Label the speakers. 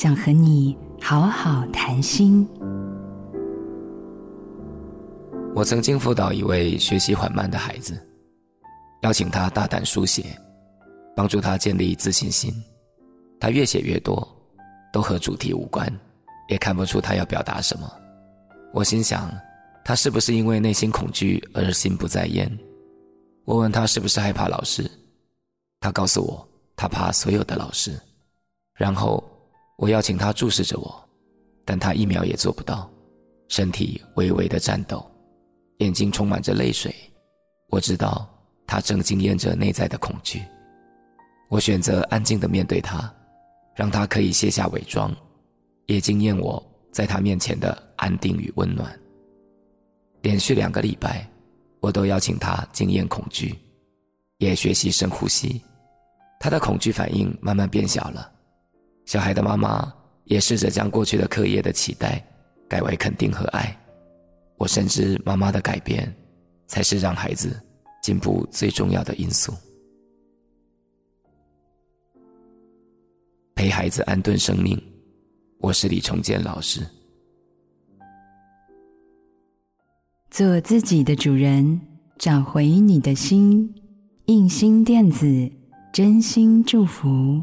Speaker 1: 想和你好好谈心。
Speaker 2: 我曾经辅导一位学习缓慢的孩子，邀请他大胆书写，帮助他建立自信心。他越写越多，都和主题无关，也看不出他要表达什么。我心想，他是不是因为内心恐惧而心不在焉？我问他是不是害怕老师，他告诉我，他怕所有的老师。然后我邀请他注视着我，但他一秒也做不到，身体微微的颤抖，眼睛充满着泪水。我知道他正经验着内在的恐惧。我选择安静的面对他，让他可以卸下伪装，也经验我在他面前的安定与温暖。连续两个礼拜，我都邀请他经验恐惧，也学习深呼吸。他的恐惧反应慢慢变小了。小孩的妈妈也试着将过去的课业的期待改为肯定和爱。我深知妈妈的改变才是让孩子进步最重要的因素。陪孩子安顿生命，我是李崇建老师。
Speaker 1: 做自己的主人，找回你的心。印心电子，真心祝福。